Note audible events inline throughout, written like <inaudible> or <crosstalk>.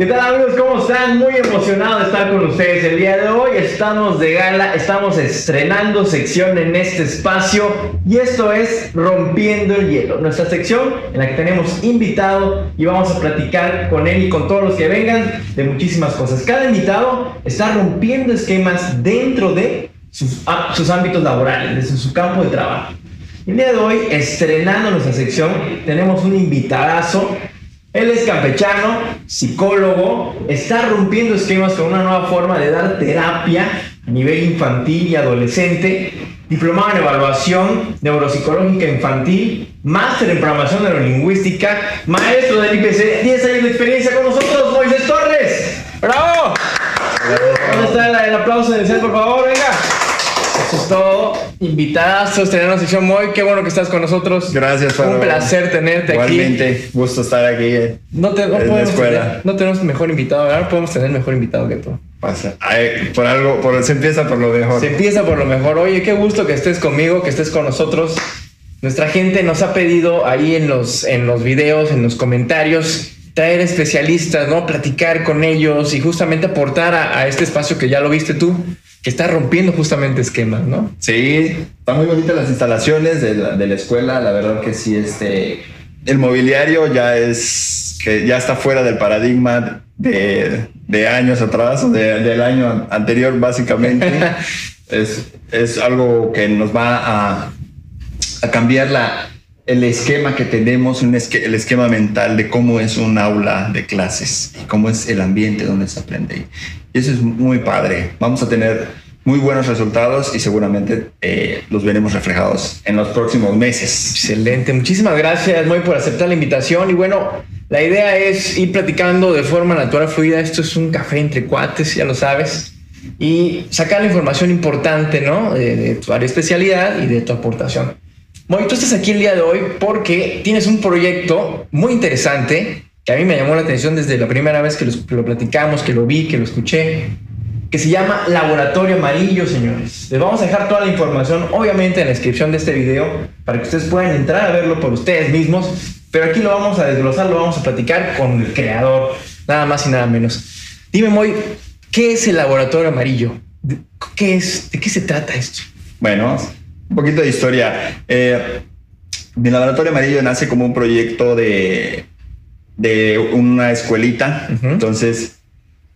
¿Qué tal amigos? ¿Cómo están? Muy emocionado de estar con ustedes el día de hoy. Estamos de gala, estamos estrenando sección en este espacio y esto es Rompiendo el Hielo, nuestra sección en la que tenemos invitado y vamos a platicar con él y con todos los que vengan de muchísimas cosas. Cada invitado está rompiendo esquemas dentro de sus, sus ámbitos laborales, desde su campo de trabajo. El día de hoy, estrenando nuestra sección, tenemos un invitadazo él es campechano, psicólogo, está rompiendo esquemas con una nueva forma de dar terapia a nivel infantil y adolescente, diplomado en evaluación neuropsicológica infantil, máster en programación neurolingüística, maestro del IPC, 10 años de experiencia con nosotros, Moisés Torres. ¡Bravo! ¿Dónde está el aplauso inicial, por favor? Venga. Eso es todo. Invitados, tener una sección muy. Qué bueno que estás con nosotros. Gracias, Un placer tenerte aquí. Igualmente, gusto estar aquí. No, te, no podemos tener, no tenemos mejor invitado, ¿verdad? Podemos tener mejor invitado que tú. Pasa. Ay, por algo, por, se empieza por lo mejor. Se empieza por lo mejor. Oye, qué gusto que estés conmigo, que estés con nosotros. Nuestra gente nos ha pedido ahí en los, en los videos, en los comentarios, traer especialistas, ¿no? Platicar con ellos y justamente aportar a, a este espacio que ya lo viste tú, que está rompiendo justamente esquemas, ¿no? Sí, están muy bonitas las instalaciones de la, de la escuela, la verdad que sí, este, el mobiliario ya es, que ya está fuera del paradigma de, de años atrás, de, del año anterior básicamente. <laughs> es, es algo que nos va a, a cambiar la, el esquema que tenemos, un esque, el esquema mental de cómo es un aula de clases y cómo es el ambiente donde se aprende. Y eso es muy padre. Vamos a tener muy buenos resultados y seguramente eh, los veremos reflejados en los próximos meses. Excelente. Muchísimas gracias, Moy, por aceptar la invitación. Y bueno, la idea es ir platicando de forma natural, fluida. Esto es un café entre cuates, ya lo sabes. Y sacar la información importante, ¿no? De, de tu área especialidad y de tu aportación. Moy, tú estás aquí el día de hoy porque tienes un proyecto muy interesante que a mí me llamó la atención desde la primera vez que lo, lo platicamos, que lo vi, que lo escuché, que se llama Laboratorio Amarillo, señores. Les vamos a dejar toda la información, obviamente, en la descripción de este video, para que ustedes puedan entrar a verlo por ustedes mismos. Pero aquí lo vamos a desglosar, lo vamos a platicar con el creador, nada más y nada menos. Dime, Moy, ¿qué es el Laboratorio Amarillo? ¿Qué es? ¿De qué se trata esto? Bueno, un poquito de historia. Eh, mi laboratorio amarillo nace como un proyecto de, de una escuelita. Uh -huh. Entonces,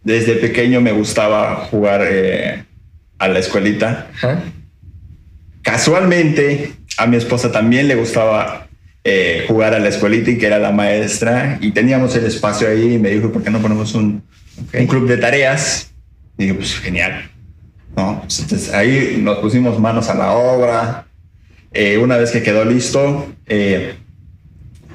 desde pequeño me gustaba jugar eh, a la escuelita. Uh -huh. Casualmente, a mi esposa también le gustaba eh, jugar a la escuelita y que era la maestra. Y teníamos el espacio ahí y me dijo, ¿por qué no ponemos un, okay. un club de tareas? Y dije, pues genial. ¿No? Entonces ahí nos pusimos manos a la obra. Eh, una vez que quedó listo, eh,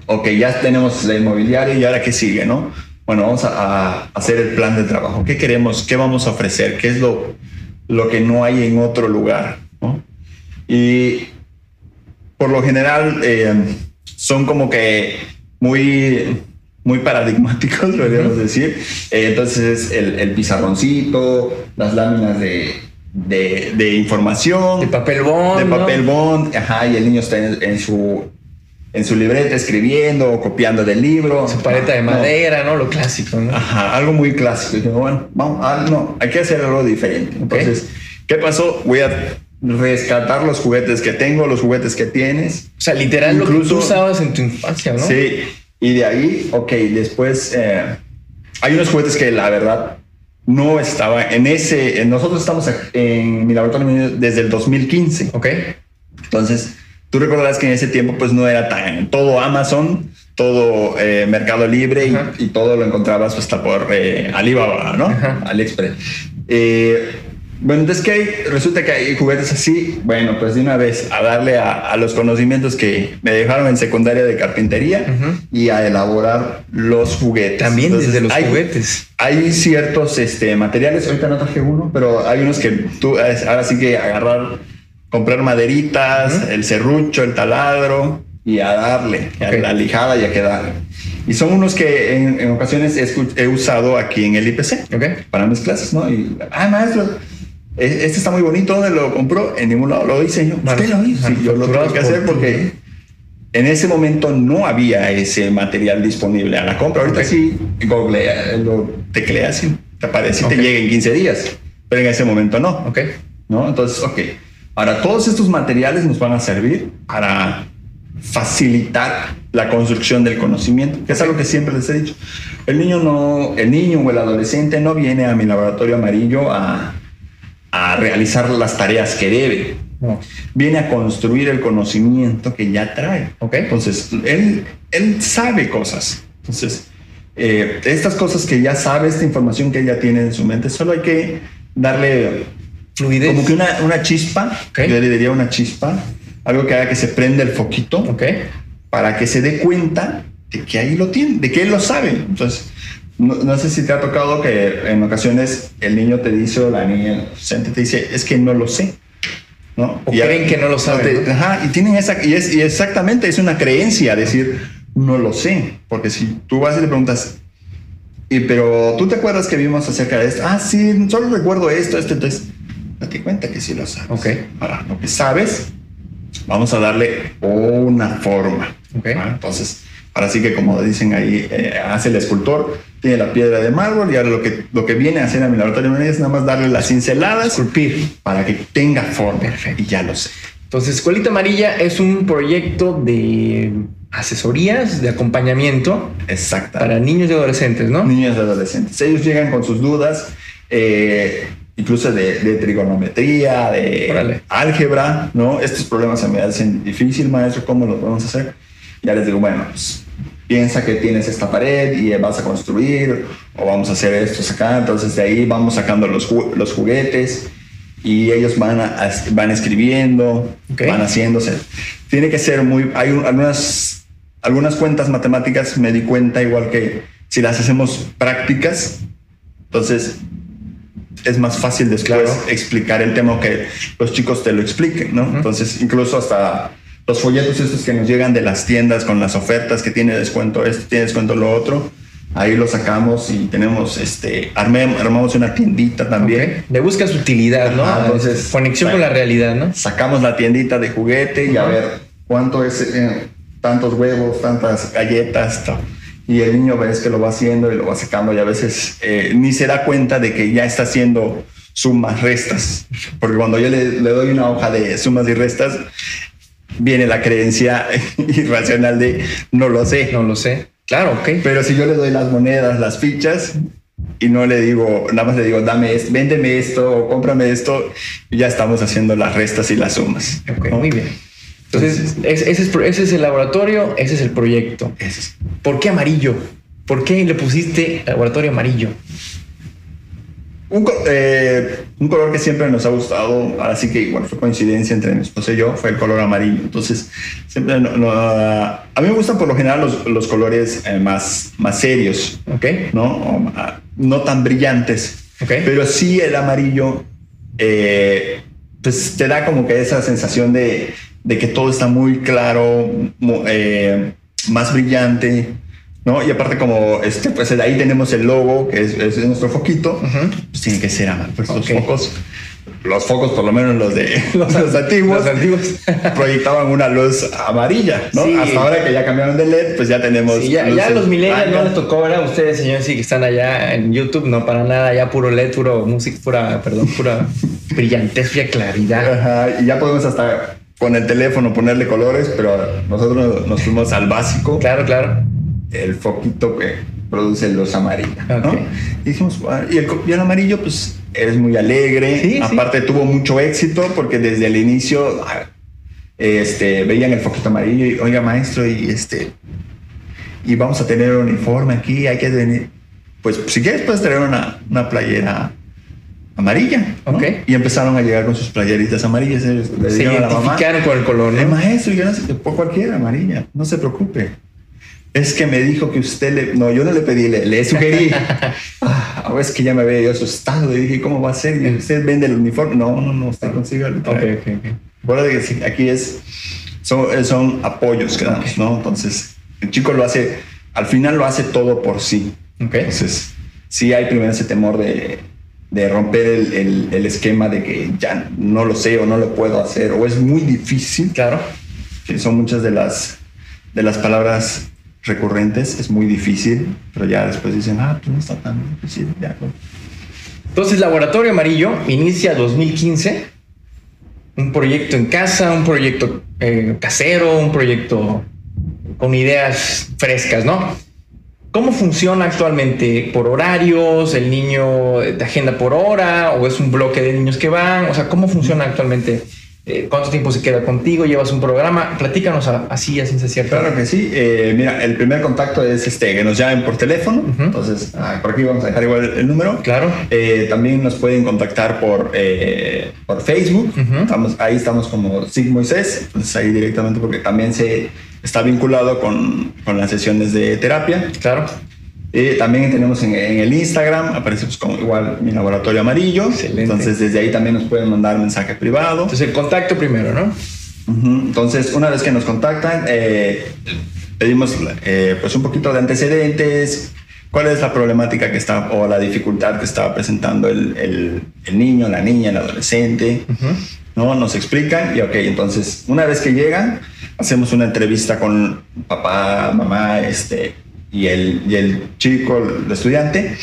ok, ya tenemos la inmobiliaria y ahora qué sigue, ¿no? Bueno, vamos a, a, hacer el plan de trabajo. ¿Qué queremos? ¿Qué vamos a ofrecer? ¿Qué es lo, lo que no hay en otro lugar? ¿no? Y por lo general eh, son como que muy muy paradigmáticos, <laughs> podríamos uh -huh. decir. Eh, entonces, el, el, pizarroncito, las láminas de, de, de, información. De papel bond. De papel bond, ajá, y el niño está en, en, su, en su libreta escribiendo o copiando del libro. Su paleta de madera, ¿no? ¿no? Lo clásico, ¿no? Ajá, algo muy clásico. Bueno, vamos, ah, no, hay que hacer algo diferente. Entonces, okay. ¿qué pasó? Voy a rescatar los juguetes que tengo, los juguetes que tienes. O sea, literal Incluso, lo que tú usabas en tu infancia, ¿no? Sí, y de ahí, ok, después eh, hay unos juguetes que la verdad no estaba en ese. En nosotros estamos en mi laboratorio desde el 2015. Ok. Entonces, tú recordarás que en ese tiempo, pues no era tan todo Amazon, todo eh, Mercado Libre y, y, todo lo encontrabas hasta por eh, Alibaba, ¿no? Ajá. AliExpress. Eh, bueno, entonces que hay, resulta que hay juguetes así, bueno, pues de una vez a darle a, a los conocimientos que me dejaron en secundaria de carpintería uh -huh. y a elaborar los juguetes. También entonces, desde los hay, juguetes. Hay ciertos este, materiales, ahorita no traje uno, pero hay unos que tú, ahora sí que agarrar, comprar maderitas, uh -huh. el serrucho, el taladro y a darle, okay. a la lijada y a quedar. Y son unos que en, en ocasiones he, he, usado aquí en el IPC okay. para mis clases, ¿no? Y, ah, maestro, este está muy bonito, ¿dónde lo compró? En ningún lado lo diseño. Vale. ¿Usted lo hizo? Sí, yo lo tengo que hacer porque en ese momento no había ese material disponible a la compra. Ahorita sí, Google eh, lo tecleas y te aparece y te llega en 15 días, pero en ese momento no. Ok. ¿No? Entonces, ok. Ahora, todos estos materiales nos van a servir para facilitar la construcción del conocimiento, que es algo que siempre les he dicho. El niño, no, el niño o el adolescente no viene a mi laboratorio amarillo a, a realizar las tareas que debe. Viene a construir el conocimiento que ya trae. Okay. Entonces, él, él sabe cosas. Entonces, eh, estas cosas que ya sabe, esta información que ella tiene en su mente, solo hay que darle fluidez. Como que una, una chispa, yo le diría una chispa, algo que haga que se prenda el foquito, okay. para que se dé cuenta de que ahí lo tiene, de que él lo sabe. Entonces, no, sé si te ha tocado que en ocasiones el niño te dice o la niña te dice, es que no lo sé. ¿no? O creen que no lo saben. Ajá, y tienen esa, y, es, y exactamente es una creencia decir, no lo sé. Porque si tú vas y le preguntas, y, pero tú te acuerdas que vimos acerca de esto, ah, sí, solo recuerdo esto, esto, entonces, date cuenta que sí lo sabes. Ok. Ahora, lo que sabes, vamos a darle una forma. Ok. Entonces, ahora sí que como dicen ahí, eh, hace el escultor, tiene la piedra de mármol y ahora lo que, lo que viene a hacer a mi laboratorio es nada más darle las cinceladas. Esculpir. Para que tenga forma. Perfecto. Y ya lo sé. Entonces, Escuelita Amarilla es un proyecto de asesorías, de acompañamiento. Exacto. Para niños y adolescentes, ¿no? Niños y adolescentes. Ellos llegan con sus dudas, eh, incluso de, trigonometría, de álgebra, ¿no? Estos problemas se me hacen difícil, maestro, ¿cómo los vamos a hacer? Ya les digo, bueno, pues piensa que tienes esta pared y vas a construir o vamos a hacer esto acá. Entonces de ahí vamos sacando los, los juguetes y ellos van, van escribiendo, van haciéndose. Tiene que ser muy... Hay algunas, algunas cuentas matemáticas, me di cuenta igual que si las hacemos prácticas, entonces es más fácil después explicar el tema que los chicos te lo expliquen, ¿no? Entonces incluso hasta los folletos estos que nos llegan de las tiendas con las ofertas que tiene descuento esto, tiene descuento lo otro. Ahí lo sacamos y tenemos, este, armamos una tiendita también. De buscas utilidad, ¿no? Entonces, conexión con la realidad, ¿no? Sacamos la tiendita de juguete y a ver cuánto es eh, tantos huevos, tantas galletas, y el niño ves que lo va haciendo y lo va sacando y a veces eh, ni se da cuenta de que ya está haciendo sumas, restas, porque cuando yo le, le doy una hoja de sumas y restas, viene la creencia <laughs> irracional de no lo sé. No lo sé. Claro, ok. Pero si yo le doy las monedas, las fichas, y no le digo, nada más le digo, dame esto, véndeme esto o cómprame esto, ya estamos haciendo las restas y las sumas. Muy bien. Entonces, ese, es, ese, es, el laboratorio, ese es el proyecto. ¿Por qué amarillo? ¿Por qué le pusiste laboratorio amarillo? Eh, un, color que siempre nos ha gustado, así que igual fue coincidencia entre mi esposa y yo, fue el color amarillo. Entonces, siempre a mí me gustan por lo general los, los colores eh, más, más serios, okay. ¿no? No tan brillantes, okay. pero sí el amarillo, eh, pues te da como que esa sensación de, de que todo está muy claro, más brillante. ¿No? Y aparte como este, pues ahí tenemos el logo, que es, nuestro foquito, pues tiene que ser pues los focos. Los focos, por lo menos los de <laughs> los, antiguos, <laughs> proyectaban una luz amarilla, ¿no? Hasta ahora que ya cambiaron de LED, pues ya tenemos. ya, los millennials no les tocó, ¿verdad? Ustedes, señores, sí que están allá en YouTube, no para nada, ya puro LED, puro música, pura, perdón, pura <laughs> brillantez, y claridad. Ajá, y ya podemos hasta con el teléfono ponerle colores, pero nosotros nos fuimos al básico. Claro, claro el foquito que produce luz amarilla. Y dijimos, y el amarillo, pues eres muy alegre. Aparte, tuvo mucho éxito porque desde el inicio este, veían el foquito amarillo y, oiga, maestro, y este, y vamos a tener un uniforme aquí, hay que venir. Pues si quieres, puedes tener una, una playera amarilla. Y empezaron a llegar con sus playeritas amarillas. Se la mamá, con el color. El maestro, yo no sé, por cualquiera amarilla, no se preocupe. Es que me dijo que usted le... No, yo no le pedí, le, sugerí. <laughs> ah, es que ya me había yo asustado y dije, ¿cómo va a ser? ¿Y ¿Usted vende el uniforme? No, no, no, usted consigue el Ok, ok, ok. aquí es... Son, son apoyos que damos, ¿no? Entonces, el chico lo hace... Al final lo hace todo por sí. Okay. Entonces, sí hay primero ese temor de, de romper el, el, el, esquema de que ya no lo sé o no lo puedo hacer o es muy difícil. Claro. Que son muchas de las de las palabras recurrentes es muy difícil, pero ya después dicen, ah, pues no está tan difícil, ya. Entonces, Laboratorio Amarillo inicia 2015, un proyecto en casa, un proyecto eh, casero, un proyecto con ideas frescas, ¿no? ¿Cómo funciona actualmente? ¿Por horarios? ¿El niño de agenda por hora? ¿O es un bloque de niños que van? O sea, ¿cómo funciona actualmente eh, ¿Cuánto tiempo se queda contigo? ¿Llevas un programa? Platícanos así, así se cierto. Claro que sí. Eh, mira, el primer contacto es este, que nos llamen por teléfono. Entonces, ah, por aquí vamos a dejar igual el, número. Claro. Eh, también nos pueden contactar por, por Facebook. estamos, ahí estamos como Sig Moisés. Entonces, ahí directamente porque también se está vinculado con, con las sesiones de terapia. Claro. Eh, también tenemos en, el Instagram, aparecemos como igual mi laboratorio amarillo. Excelente. Entonces desde ahí también nos pueden mandar mensaje privado. Entonces el contacto primero, ¿no? Entonces una vez que nos contactan, eh, pedimos eh, pues un poquito de antecedentes, cuál es la problemática que está o la dificultad que estaba presentando el, el, el niño, la niña, el adolescente. ¿no? Nos explican y ok, entonces una vez que llegan, hacemos una entrevista con papá, mamá, este, y el, y el chico, el estudiante,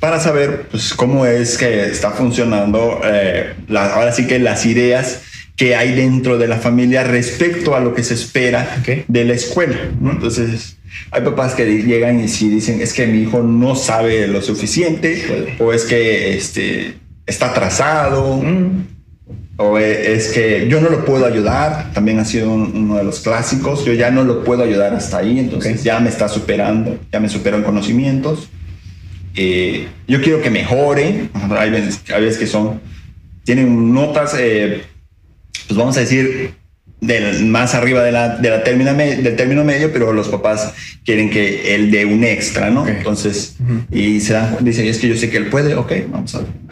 para saber pues, cómo es que está funcionando, eh, ahora sí que las ideas que hay dentro de la familia respecto a lo que se espera de la escuela. Entonces, hay papás que llegan y si dicen, es que mi hijo no sabe lo suficiente, o es que este, está atrasado. Mm o es que yo no lo puedo ayudar, también ha sido uno de los clásicos, yo ya no lo puedo ayudar hasta ahí, entonces ya me está superando, ya me superó en conocimientos. Eh, yo quiero que mejore, hay veces, que son, tienen notas, eh, pues vamos a decir, del, más arriba de la, de la del término medio, pero los papás quieren que él dé un extra, ¿no? Entonces, y se dan, dice, es que yo sé que él puede, ok, vamos a ver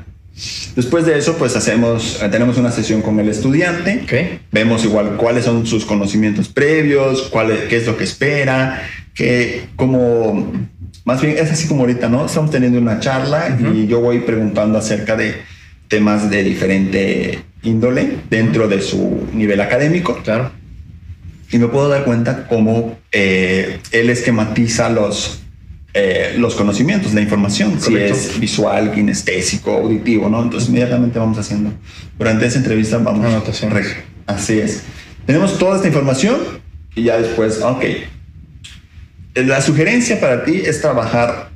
Después de eso, pues hacemos, tenemos una sesión con el estudiante. Vemos igual cuáles son sus conocimientos previos, cuál qué es lo que espera, que como, más bien es así como ahorita, ¿no? Estamos teniendo una charla y yo voy preguntando acerca de temas de diferente índole dentro de su nivel académico. Claro. Y me puedo dar cuenta cómo eh, él esquematiza los, eh, los conocimientos, la información, si es visual, kinestésico, auditivo, ¿no? Entonces inmediatamente vamos haciendo. Durante esa entrevista vamos... Anotación. Así es. Tenemos toda esta información y ya después, ok. La sugerencia para ti es trabajar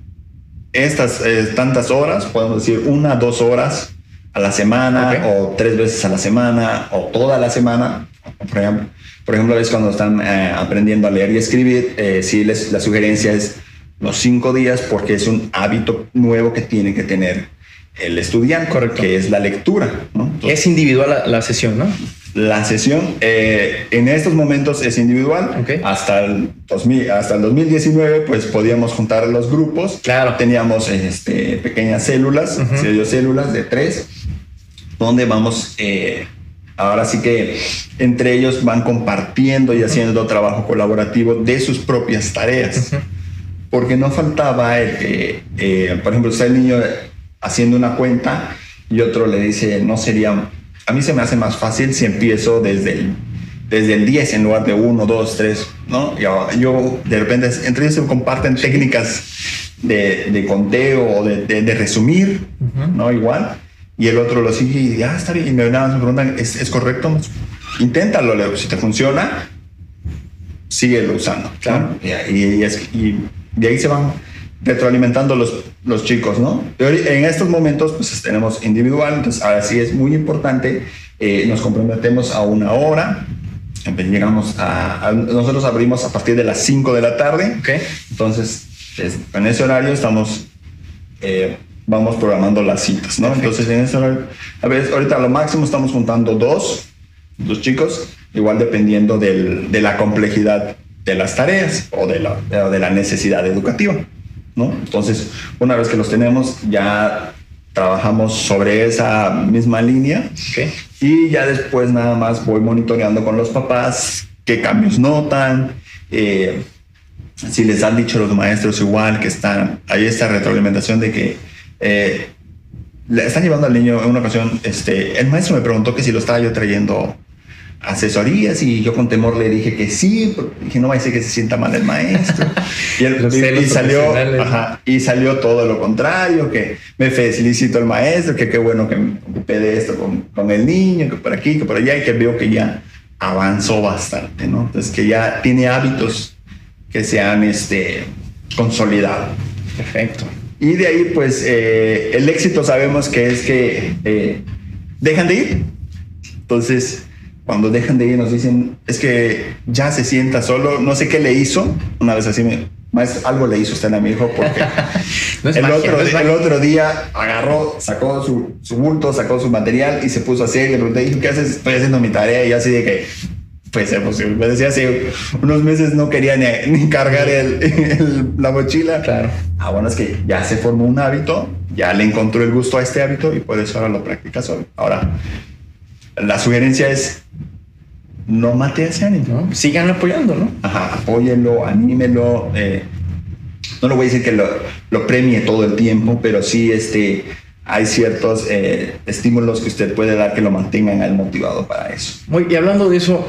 estas eh, tantas horas, podemos decir una, dos horas a la semana o tres veces a la semana o toda la semana. Por ejemplo, por ejemplo es cuando están eh, aprendiendo a leer y escribir, si les, la sugerencia es los cinco días porque es un hábito nuevo que tiene que tener el estudiante, Correcto. que es la lectura. es individual la, sesión, ¿no? La sesión eh, en estos momentos es individual. Hasta, el 2000, hasta el 2019, pues podíamos juntar los grupos. Claro. Teníamos este, pequeñas células, uh células de tres, donde vamos, eh, ahora sí que entre ellos van compartiendo y haciendo trabajo colaborativo de sus propias tareas porque no faltaba el que, eh, por ejemplo, está el niño haciendo una cuenta y otro le dice, no sería, a mí se me hace más fácil si empiezo desde el, desde el 10 en lugar de 1, 2, 3, ¿no? Yo, yo de repente, entre ellos se comparten técnicas de, de conteo o de, de, resumir, ¿no? Igual. Y el otro lo sigue y ya ah, está bien. Y me, nada, me preguntan, ¿es, ¿es correcto? Inténtalo, si te funciona, síguelo usando. Claro. Y, y, y, de ahí se van retroalimentando los, los chicos, ¿no? En estos momentos, pues tenemos individual, entonces ahora sí es muy importante, eh, nos comprometemos a una hora, llegamos a, nosotros abrimos a partir de las 5 de la tarde, okay. entonces en ese horario estamos, eh, vamos programando las citas, ¿no? Entonces en ese horario, a ver, ahorita a lo máximo estamos juntando dos, dos chicos, igual dependiendo del, de la complejidad de las tareas o de la, de la necesidad educativa. ¿no? Entonces, una vez que los tenemos, ya trabajamos sobre esa misma línea y ya después nada más voy monitoreando con los papás qué cambios notan, eh, si les han dicho los maestros igual que están, hay esta retroalimentación de que eh, le están llevando al niño en una ocasión, este, el maestro me preguntó que si lo estaba yo trayendo asesorías y yo con temor le dije que sí, dije no va a ser que se sienta mal el maestro. <laughs> y, y, salió, y salió todo lo contrario, que me felicito al maestro, que qué bueno que me ocupé de esto con, con, el niño, que por aquí, que por allá, y que veo que ya avanzó bastante, ¿no? Entonces que ya tiene hábitos que se han este, consolidado. Perfecto. Y de ahí, pues, eh, el éxito sabemos que es que eh, dejan de ir. Entonces, cuando dejan de ir nos dicen, es que ya se sienta solo, no sé qué le hizo. Una vez así me, maestro, algo le hizo usted a mi hijo porque <laughs> el, otro, el otro día agarró, sacó su, su, bulto, sacó su material y se puso a hacer. Le pregunté, ¿qué haces? Estoy haciendo mi tarea y así de que pues ser posible. Me decía hace unos meses no quería ni, cargar el, la mochila. Claro. Ah, bueno, es que ya se formó un hábito, ya le encontró el gusto a este hábito y por eso ahora lo practica solo. Ahora, la sugerencia es no mate a ese ánimo. Sigan apoyando, ¿no? Ajá, apóyenlo, anímelo. Eh, no le voy a decir que lo, lo, premie todo el tiempo, pero sí este, hay ciertos eh, estímulos que usted puede dar que lo mantengan al motivado para eso. Muy, y hablando de eso,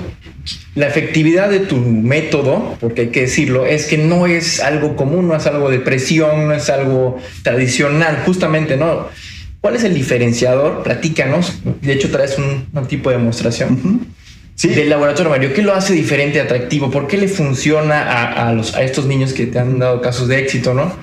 la efectividad de tu método, porque hay que decirlo, es que no es algo común, no es algo de presión, no es algo tradicional, justamente, ¿no? ¿Cuál es el diferenciador? Platícanos. De hecho, traes un, tipo de demostración. Sí. Del laboratorio Mario, ¿qué lo hace diferente, atractivo? ¿Por qué le funciona a, a, los, a estos niños que te han dado casos de éxito, no?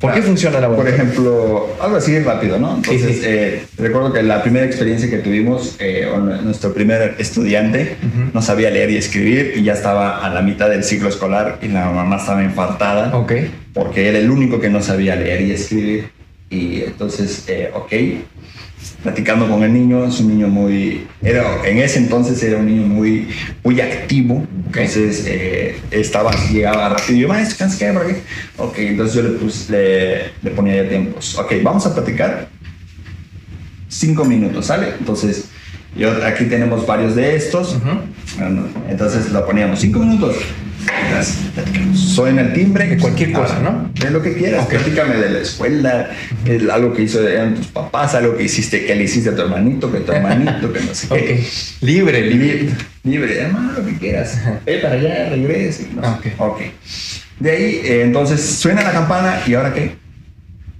¿Por qué funciona el laboratorio? Por ejemplo, algo así rápido, ¿no? Entonces, eh, recuerdo que la primera experiencia que tuvimos, eh, nuestro primer estudiante no sabía leer y escribir y ya estaba a la mitad del ciclo escolar y la mamá estaba infartada. Ok. Porque era el único que no sabía leer y escribir. Y entonces, eh, ok, platicando con el niño, es un niño muy, era, en ese entonces era un niño muy, muy activo, entonces eh, estaba, llegaba rápido, y yo, maestro, ¿qué por aquí? Ok, entonces yo le, le, le, ponía ya tiempos, ok, vamos a platicar cinco minutos, ¿sale? Entonces, yo, aquí tenemos varios de estos, entonces lo poníamos cinco minutos, en el timbre. Que cualquier cosa, ¿no? De lo que quieras. Platícame de la escuela, algo que hizo eran tus papás, algo que hiciste, que le hiciste a tu hermanito, que tu hermanito, que no sé qué. <laughs> Libre, libre. Libre, hermano, lo que quieras. Ve para allá, regrese. No okay. ok. De ahí, eh, entonces suena la campana y ahora qué?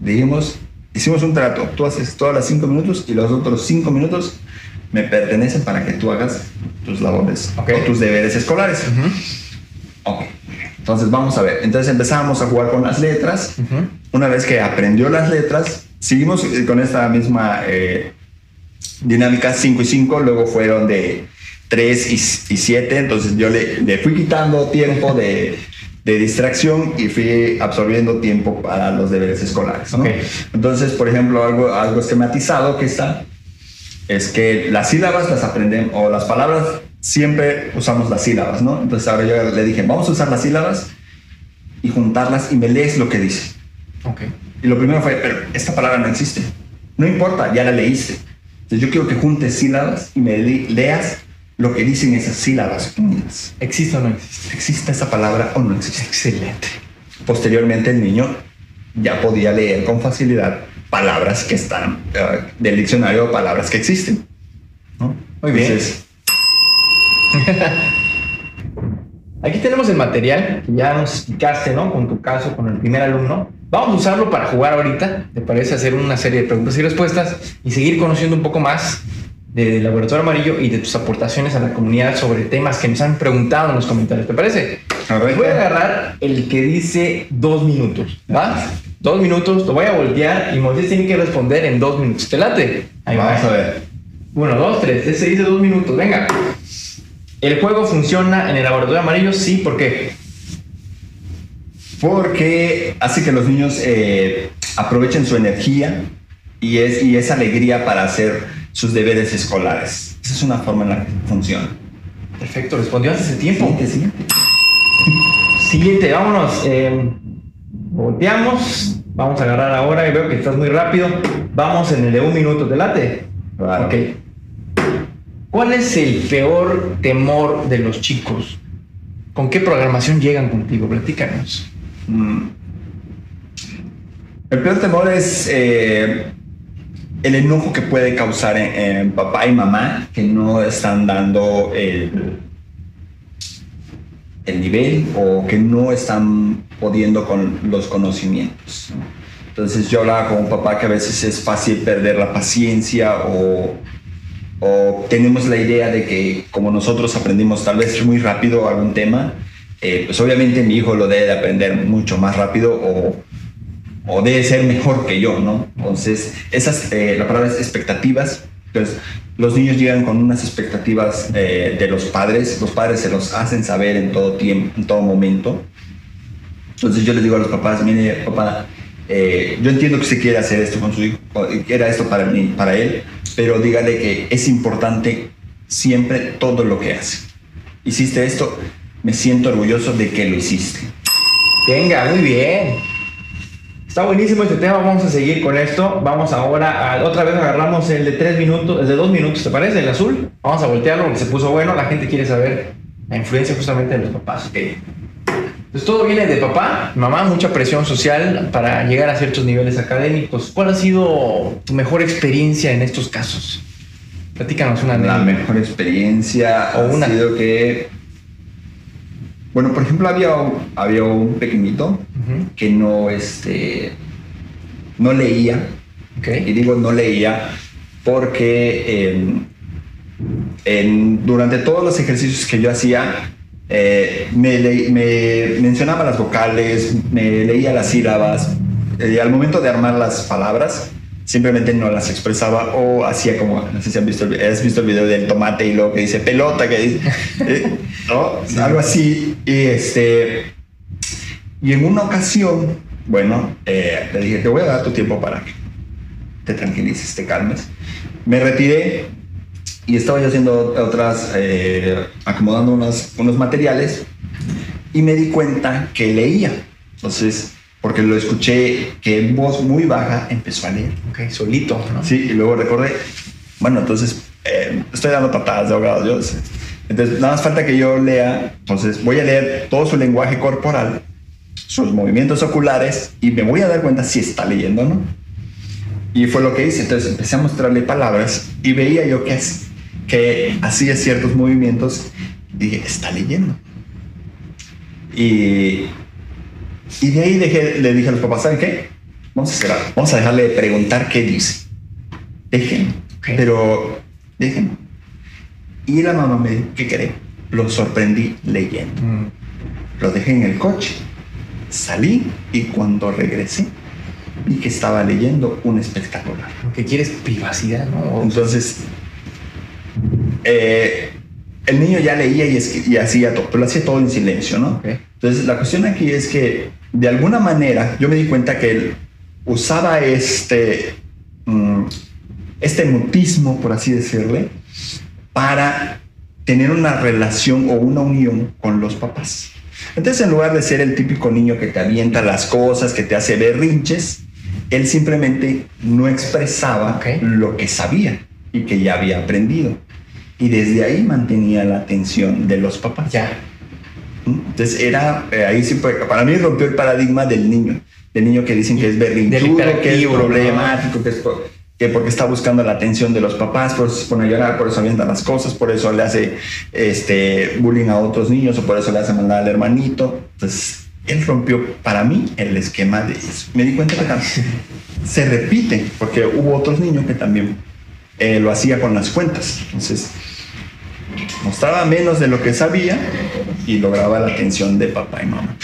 Dijimos, hicimos un trato. Tú haces todas las cinco minutos y los otros cinco minutos me pertenecen para que tú hagas tus labores o tus deberes escolares. Ok, entonces vamos a ver. Entonces empezamos a jugar con las letras. Una vez que aprendió las letras, seguimos eh, con esta misma eh, dinámica 5 y 5, luego fueron de 3 y 7, entonces yo le, le, fui quitando tiempo de, de, distracción y fui absorbiendo tiempo para los deberes escolares. Entonces, por ejemplo, algo, algo esquematizado que está es que las sílabas las aprenden o las palabras siempre usamos las sílabas, ¿no? Entonces ahora yo le dije, vamos a usar las sílabas y juntarlas y me lees lo que dice. Ok. Y lo primero fue, pero esta palabra no existe. No importa, ya la leíste. Entonces yo quiero que juntes sílabas y me leas lo que dicen esas sílabas ¿Existe o no existe? ¿Existe esa palabra o no existe? Excelente. Posteriormente el niño ya podía leer con facilidad palabras que están uh, del diccionario, palabras que existen. ¿no? Muy bien. <laughs> Aquí tenemos el material que ya nos explicaste, ¿no? Con tu caso, con el primer alumno. Vamos a usarlo para jugar ahorita. ¿Te parece hacer una serie de preguntas y respuestas y seguir conociendo un poco más del Laboratorio Amarillo y de tus aportaciones a la comunidad sobre temas que nos han preguntado en los comentarios? ¿Te parece? Voy a agarrar el que dice dos minutos, ¿va? Dos minutos, lo voy a voltear y Moisés tiene que responder en dos minutos. ¿Te late? Ahí Vamos a ver. Uno, dos, tres. Ese dice dos minutos. Venga. ¿El juego funciona en el laboratorio amarillo? Sí, ¿por qué? Porque hace que los niños eh, aprovechen su energía y, es, y esa alegría para hacer sus deberes escolares. Esa es una forma en la que funciona. Perfecto, respondió hace ese tiempo. Siguiente, siguiente. <laughs> Siguiente, vámonos. Eh, volteamos. Vamos a agarrar ahora y veo que estás muy rápido. Vamos en el de un minuto, ¿te late? Claro. Ok. ¿Cuál es el peor temor de los chicos? ¿Con qué programación llegan contigo? Platícanos. Mm. El peor temor es eh, el enojo que puede causar en, papá y mamá que no están dando el, el nivel o que no están pudiendo con los conocimientos. Entonces yo hablaba con un papá que a veces es fácil perder la paciencia o, o tenemos la idea de que como nosotros aprendimos tal vez muy rápido algún tema, eh, pues obviamente mi hijo lo debe de aprender mucho más rápido o, o debe ser mejor que yo, ¿no? Entonces, esas, eh, la palabra es expectativas, los niños llegan con unas expectativas eh, de los padres, los padres se los hacen saber en todo tiempo, en todo momento. Entonces yo les digo a los papás, mire, papá, eh, yo entiendo que usted quiere hacer esto con su hijo, quiera esto para, mí, para él, pero dígale que es importante siempre todo lo que hace. Hiciste esto, me siento orgulloso de que lo hiciste. Venga, muy bien. Está buenísimo este tema, vamos a seguir con esto. Vamos ahora, a, otra vez agarramos el de tres minutos, el de dos minutos, ¿te parece? El azul. Vamos a voltearlo porque se puso bueno, la gente quiere saber la influencia justamente de los papás. Okay. Entonces todo viene de papá, mamá, mucha presión social para llegar a ciertos niveles académicos. ¿Cuál ha sido tu mejor experiencia en estos casos? Platícanos una La mejor experiencia o una. ha sido que bueno, por ejemplo, había, había un pequeñito que no, este, no leía. Y digo no leía porque durante todos los ejercicios que yo hacía, eh, me, me, mencionaba las vocales, me leía las sílabas. y al momento de armar las palabras, simplemente no las expresaba o hacía como, no sé si han visto, has visto el video del tomate y lo que dice pelota, que dice, eh, <laughs> ¿no? Algo así. Y este, y en una ocasión, bueno, eh, le dije, te voy a dar tu tiempo para que te tranquilices, te calmes. Me retiré y estaba yo haciendo otras, eh, acomodando unos, unos materiales y me di cuenta que leía. Entonces, porque lo escuché que en voz muy baja empezó a leer. Ok, solito, ¿no? Sí, y luego recordé, bueno, entonces eh, estoy dando patadas de ahogado, yo Entonces, nada más falta que yo lea, entonces voy a leer todo su lenguaje corporal, sus movimientos oculares y me voy a dar cuenta si está leyendo o no. Y fue lo que hice, entonces empecé a mostrarle palabras y veía yo que, que hacía ciertos movimientos. Dije, está leyendo. Y y de ahí le dije a los papás, ¿saben qué? Vamos a esperar, vamos a dejarle de preguntar qué dice. Dejen, pero dejen. Y la mamá me dijo, ¿qué cree? Lo sorprendí leyendo. Mm. Lo dejé en el coche, salí y cuando regresé vi que estaba leyendo un espectacular. Que quieres privacidad, ¿no? Entonces, eh, el niño ya leía y, y hacía todo, pero lo hacía todo en silencio, ¿no? Entonces, la cuestión aquí es que, de alguna manera, yo me di cuenta que él usaba este, mm, este mutismo, por así decirle, para tener una relación o una unión con los papás. Entonces, en lugar de ser el típico niño que te avienta las cosas, que te hace berrinches, él simplemente no expresaba lo que sabía y que ya había aprendido y desde ahí mantenía la atención de los papás. Ya. Entonces era, eh, ahí sí para mí rompió el paradigma del niño, del niño que dicen que es berrinchudo, que es problemático, que es que porque está buscando la atención de los papás, por eso se pone a llorar, por eso avienta las cosas, por eso le hace este, bullying a otros niños o por eso le hace mandar al hermanito. Entonces, él rompió para mí el esquema de eso. Me di cuenta que <laughs> se repite, porque hubo otros niños que también eh, lo hacía con las cuentas. Entonces, mostraba menos de lo que sabía y lograba la atención de papá y mamá.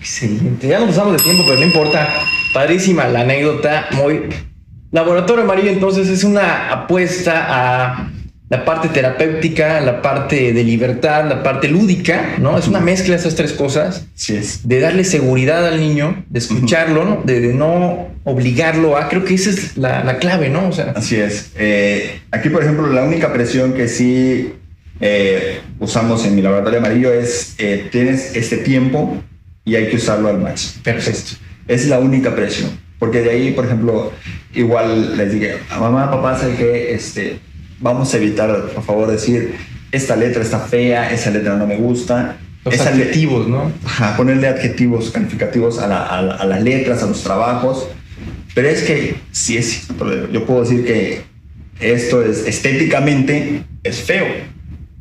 Excelente. Ya nos pasamos de tiempo, pero no importa. Padrísima la anécdota. Muy. Laboratorio Amarillo, entonces, es una apuesta a la parte terapéutica, la parte de libertad, la parte lúdica, ¿no? Es una mezcla de esas tres cosas. Sí es. De darle seguridad al niño, de escucharlo, ¿no? de, no obligarlo a. Creo que esa es la, clave, ¿no? O sea. Así es. Eh, aquí, por ejemplo, la única presión que sí eh, usamos en mi laboratorio amarillo es: eh, tienes este tiempo y hay que usarlo al máximo. Perfecto. Es la única presión. Porque de ahí, por ejemplo, igual les dije a mamá, papá, sé que este vamos a evitar, por favor, decir, esta letra está fea, esa letra no me gusta. Los adjetivos, ¿no? Ajá, ponerle adjetivos calificativos a, las letras, a los trabajos. Pero es que sí es Yo puedo decir que esto es estéticamente es feo.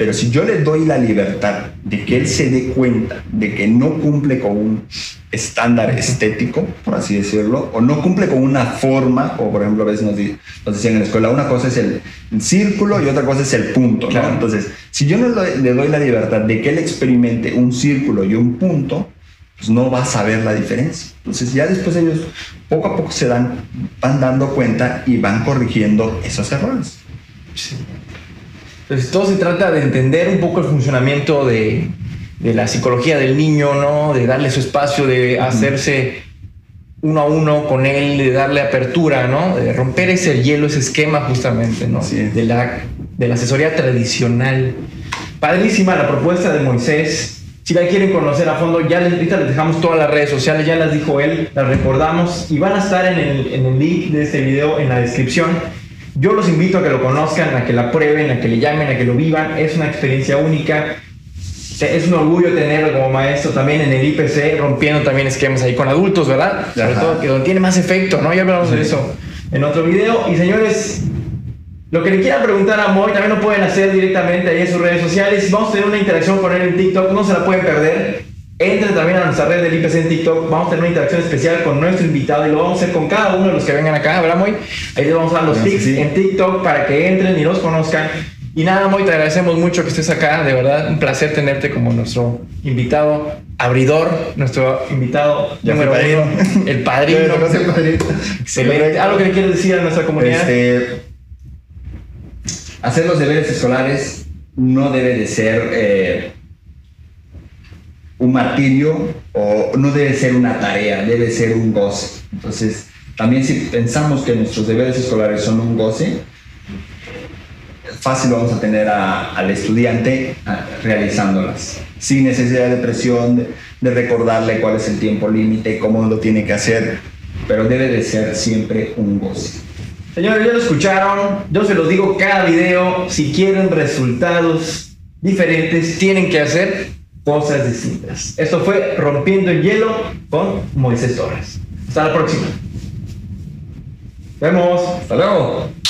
Pero si yo le doy la libertad de que él se dé cuenta de que no cumple con un estándar estético, por así decirlo, o no cumple con una forma, o por ejemplo a veces nos, decían en la escuela, una cosa es el, círculo y otra cosa es el punto, Entonces, si yo no le doy la libertad de que él experimente un círculo y un punto, pues no va a saber la diferencia. Entonces ya después ellos poco a poco se dan, van dando cuenta y van corrigiendo esos errores. Entonces todo se trata de entender un poco el funcionamiento de, de la psicología del niño, ¿no? De darle su espacio, de hacerse uno a uno con él, de darle apertura, ¿no? De romper ese hielo, ese esquema justamente, ¿no? De, la, de la asesoría tradicional. Padrísima la propuesta de Moisés. Si la quieren conocer a fondo, ya les, ahorita les dejamos todas las redes sociales, ya las dijo él, las recordamos y van a estar en el, en el link de este video en la descripción. Yo los invito a que lo conozcan, a que la prueben, a que le llamen, a que lo vivan. Es una experiencia única. Es un orgullo tenerlo como maestro también en el IPC, rompiendo también esquemas ahí con adultos, ¿verdad? Sobre todo que donde tiene más efecto, ¿no? Ya hablamos de eso en otro video. Y señores, lo que le quieran preguntar a Moy también lo pueden hacer directamente ahí en sus redes sociales. Vamos a tener una interacción con él en TikTok, no se la pueden perder. Entren también a nuestra red del IPC en TikTok. Vamos a tener una interacción especial con nuestro invitado y lo vamos a hacer con cada uno de los que vengan acá, ¿verdad, Moy? Ahí les vamos a dar los tips en TikTok para que entren y los conozcan. Y nada, Moy, te agradecemos mucho que estés acá. De verdad, un placer tenerte como nuestro invitado abridor, nuestro invitado número uno, el <laughs> padrino. Excelente. ¿Algo que le quieres decir a nuestra comunidad? Este, hacer los deberes escolares no debe de ser... Eh, un martirio o no debe ser una tarea, debe ser un goce. Entonces, también si pensamos que nuestros deberes escolares son un goce, fácil vamos a tener al estudiante ah, realizándolas, sin necesidad de presión, de, de recordarle cuál es el tiempo límite, cómo lo tiene que hacer, pero debe de ser siempre un goce. Señores, ya lo escucharon, yo se los digo cada video, si quieren resultados diferentes, tienen que hacer cosas distintas. Esto fue Rompiendo el Hielo con Moisés Torres. Hasta la próxima. Vemos. Hasta luego.